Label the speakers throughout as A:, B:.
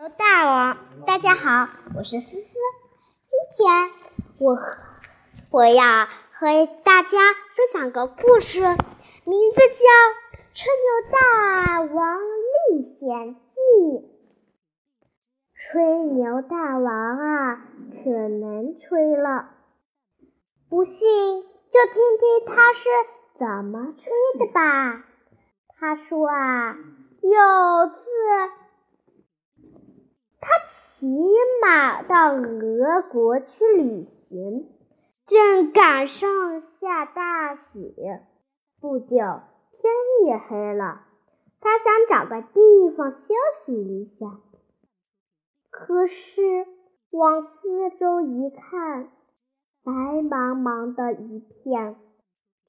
A: 牛大王，大家好，我是思思。今天我我要和大家分享个故事，名字叫《吹牛大王历险记》。吹牛大王啊，可能吹了，不信就听听他是怎么吹的吧。他说啊，有次。骑马到俄国去旅行，正赶上下大雪，不久天也黑了。他想找个地方休息一下，可是往四周一看，白茫茫的一片，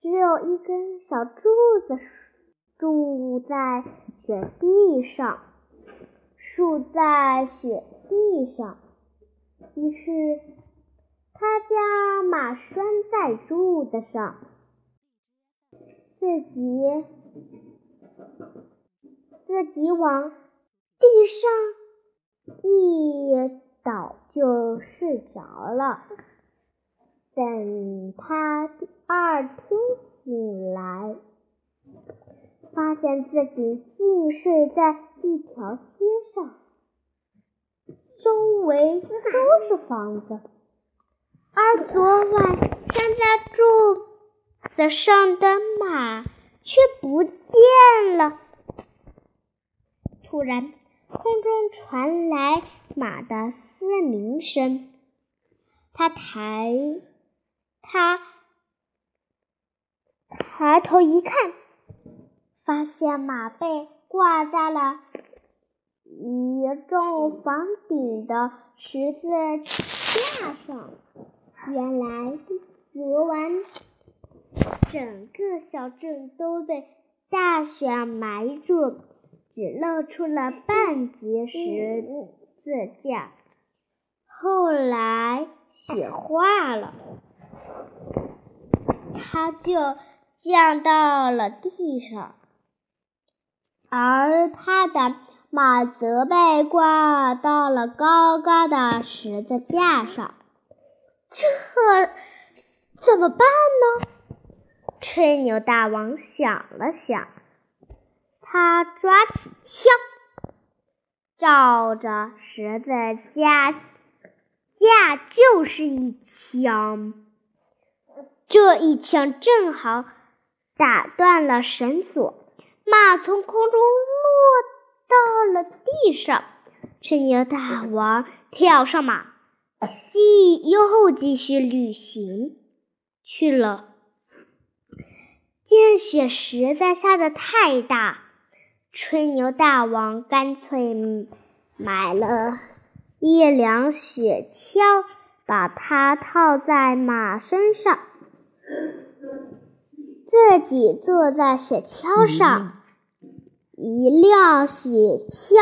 A: 只有一根小柱子住在雪地上。竖在雪地上，于是他将马拴在柱子上，自己自己往地上一倒就睡着了。等他第二天醒来。发现自己竟睡在一条街上，周围都是房子，而昨晚站在柱子上的马却不见了。突然，空中传来马的嘶鸣声，他抬他抬头一看。发现马被挂在了一幢房顶的十字架上。原来昨晚整个小镇都被大雪埋住，只露出了半截十字架。后来雪化了，它就降到了地上。而他的马则被挂到了高高的十字架上，这怎么办呢？吹牛大王想了想，他抓起枪，照着十字架架就是一枪，这一枪正好打断了绳索。马从空中落到了地上，吹牛大王跳上马，继又继续旅行去了。见雪实在下的太大，吹牛大王干脆买了一辆雪橇，把它套在马身上。自己坐在雪橇上，一辆雪橇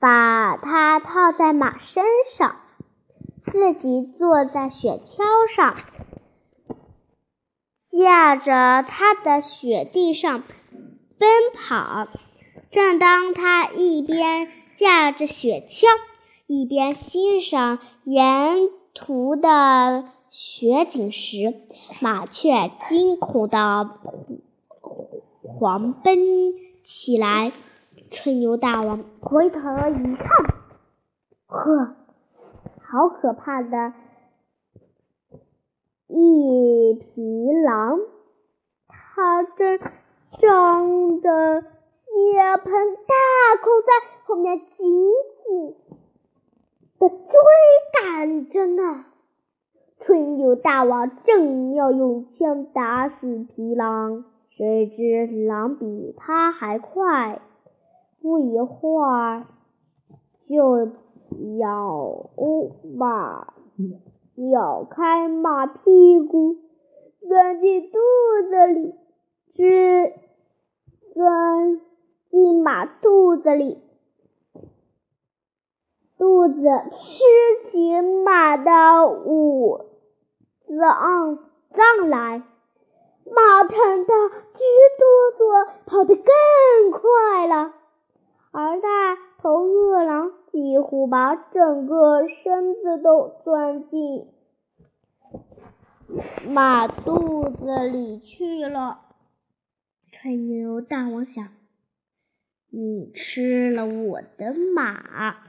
A: 把它套在马身上，自己坐在雪橇上，驾着它的雪地上奔跑。正当他一边驾着雪橇，一边欣赏沿途的。雪景时，马却惊恐的狂奔起来。吹牛大王回头一看，呵，好可怕的一匹狼！它正张着血盆大口在后面紧紧的追赶着呢。春牛大王正要用枪打死皮狼，谁知狼比他还快，不一会儿就咬马，咬开马屁股，钻进肚子里，吃钻进马肚子里。肚子吃起马的五脏脏来，马疼得直哆嗦，跑得更快了。而在头饿狼几乎把整个身子都钻进马肚子里去了。吹牛大王想：你吃了我的马，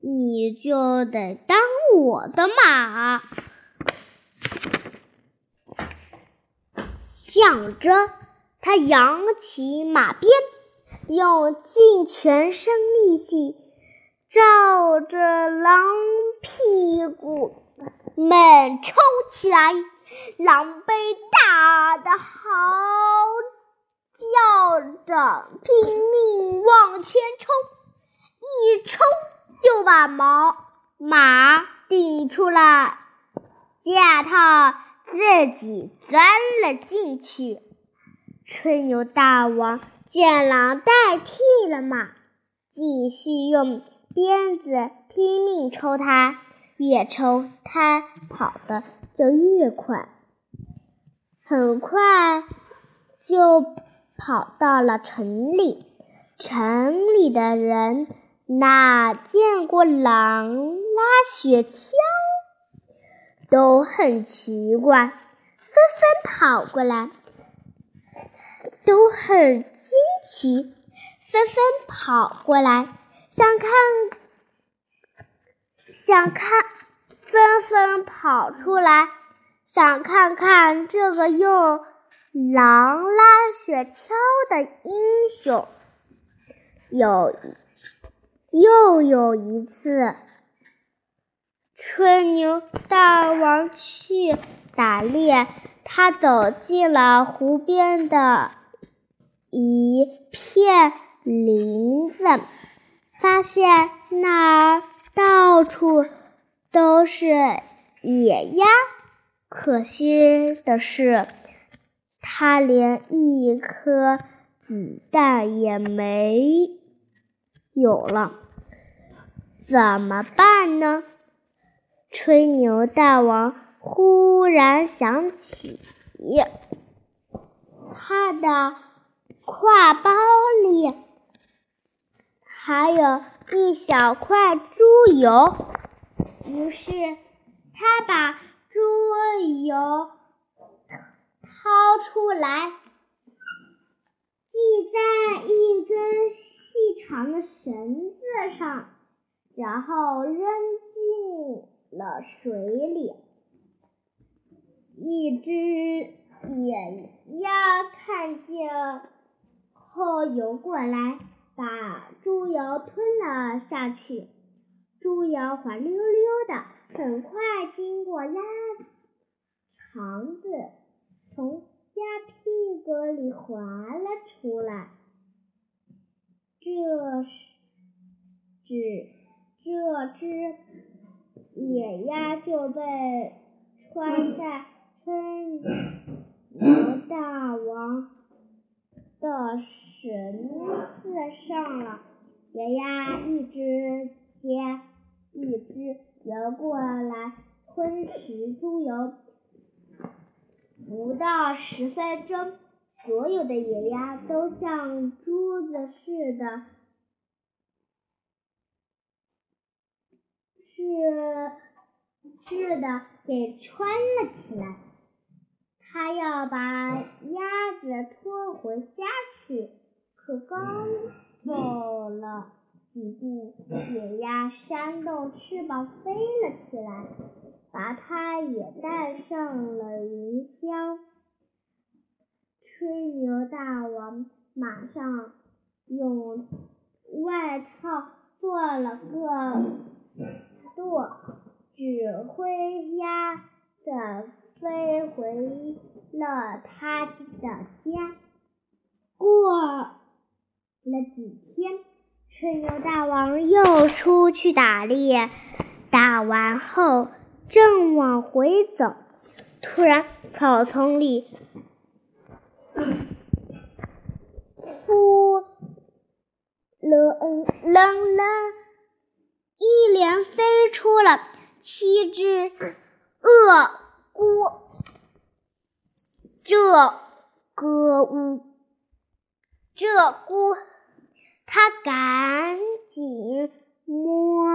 A: 你就得当我的马。想着，他扬起马鞭。用尽全身力气，照着狼屁股猛抽起来，狼被打得嚎叫着，拼命往前冲，一冲就把毛马顶出了架套，自己钻了进去。吹牛大王。见狼代替了马，继续用鞭子拼命抽它，越抽它跑的就越快，很快就跑到了城里。城里的人哪见过狼拉雪橇，都很奇怪，纷纷跑过来，都很。惊奇，纷纷跑过来，想看，想看，纷纷跑出来，想看看这个用狼拉雪橇的英雄。有，又有一次，吹牛大王去打猎，他走进了湖边的。一片林子，发现那儿到处都是野鸭。可惜的是，他连一颗子弹也没有了。怎么办呢？吹牛大王忽然想起，他的。挎包里还有一小块猪油，于是他把猪油掏出来，系在一根细长的绳子上，然后扔进了水里。一只野鸭看见。后游过来，把猪油吞了下去。猪油滑溜溜的，很快经过鸭肠子，从鸭屁股里滑了出来。这只这只野鸭就被穿在春牛大王。的绳子上了，野鸭一只接一只游过来吞食猪油，不到十分钟，所有的野鸭都像珠子似的，是似的给穿了起来。他要把鸭子拖回家去，可刚走了几步，野鸭扇动翅膀飞了起来，把它也带上了云霄。吹牛大王马上用外套做了个舵，指挥鸭的。飞回了他的家。过了几天，吹牛大王又出去打猎，打完后正往回走，突然草丛里咕了嗯了了一连飞出了七只恶孤这个呜这孤他赶紧摸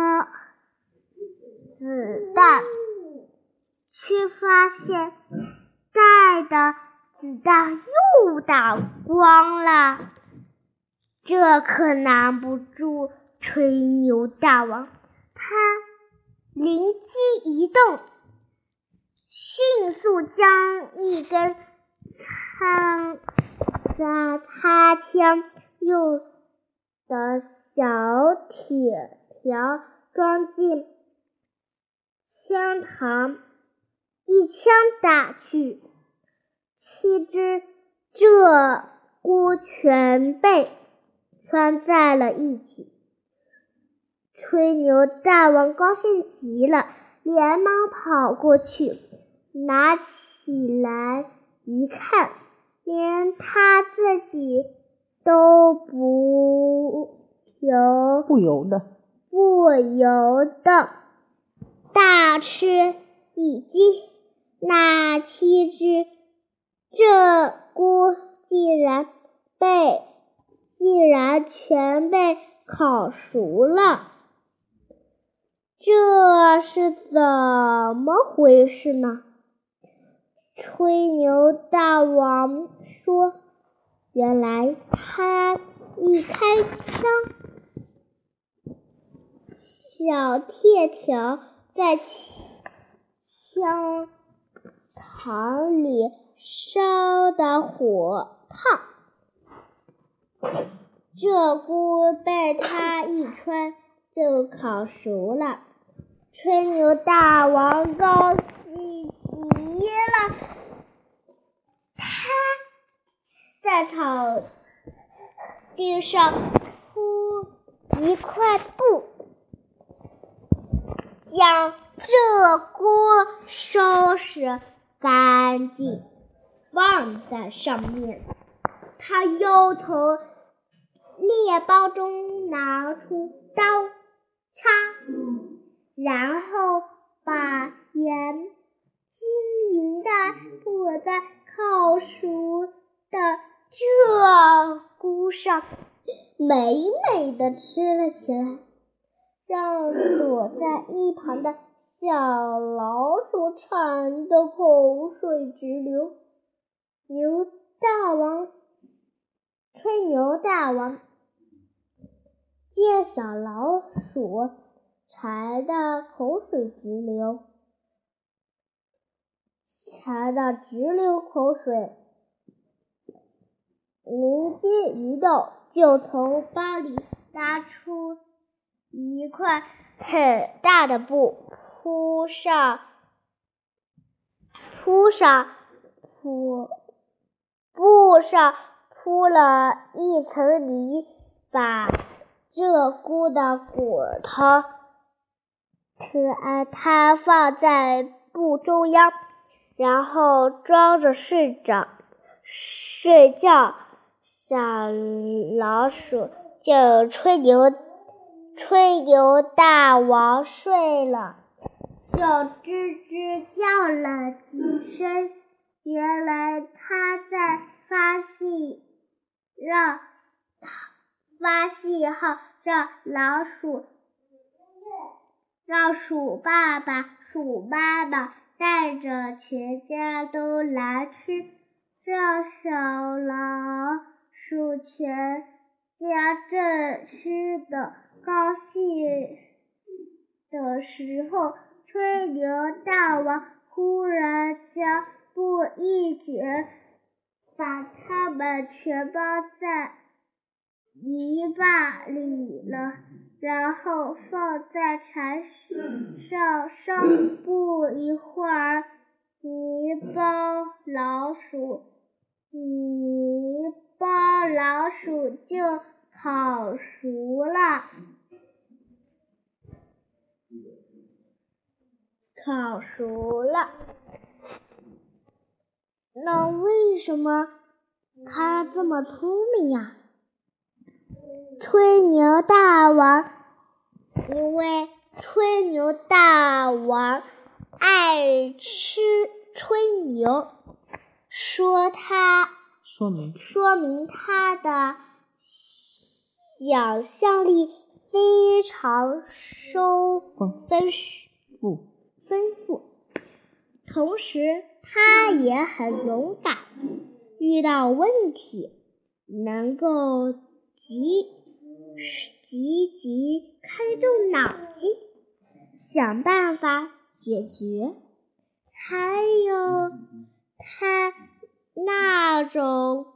A: 子弹却发现带的子弹又打光了这可难不住吹牛大王。他灵机一动，迅速将一根擦擦擦枪用的小铁条装进枪膛，一枪打去，七只鹧鸪全被穿在了一起。吹牛大王高兴极了，连忙跑过去，拿起来一看，连他自己都不由
B: 不由得
A: 不由得大吃一惊。那七只鹧鸪竟然被竟然全被烤熟了。这是怎么回事呢？吹牛大王说：“原来他一开枪，小铁条在枪膛里烧的火烫，鹧鸪被他一穿就烤熟了。”吹牛大王高兴极了，他在草地上铺一块布，将鹧鸪收拾干净，放在上面。他又从猎包中拿出刀叉。然后把盐均匀的抹在烤熟的鹧鸪上，美美的吃了起来，让躲在一旁的小老鼠馋得口水直流。牛大王，吹牛大王，见小老鼠。馋得口水直流，馋得直流口水。灵机一动，就从包里拿出一块很大的布，铺上铺上铺布上铺了一层泥，把鹧鸪的骨头。可爱，它放在布中央，然后装着睡着睡觉。小老鼠就吹牛，吹牛大王睡了，就吱吱叫了几声。原来它在发信，让发信号让老鼠。让鼠爸爸、鼠妈妈带着全家都来吃，让小老鼠全家正吃的高兴的时候，吹牛大王忽然将布一卷，把它们全包在泥巴里了。然后放在柴上烧，不一会儿，泥包老鼠，泥包老鼠就烤熟了。烤熟了，那为什么他这么聪明呀？吹牛大王。因为吹牛大王爱吃吹牛，说他
B: 说明
A: 说明他的想象力非常收丰富丰富。同时他也很勇敢，遇到问题能够积积极开动脑筋，想办法解决。还有他那种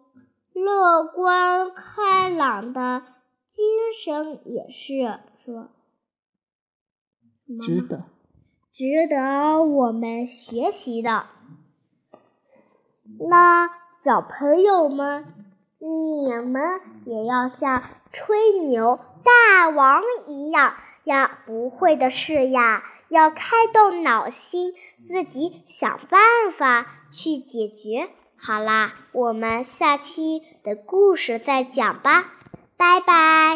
A: 乐观开朗的精神也是，说？
B: 值得，
A: 值得我们学习的。那小朋友们，你们也要像吹牛大王一样，呀，不会的事呀，要开动脑筋，自己想办法去解决。好啦，我们下期的故事再讲吧，拜拜。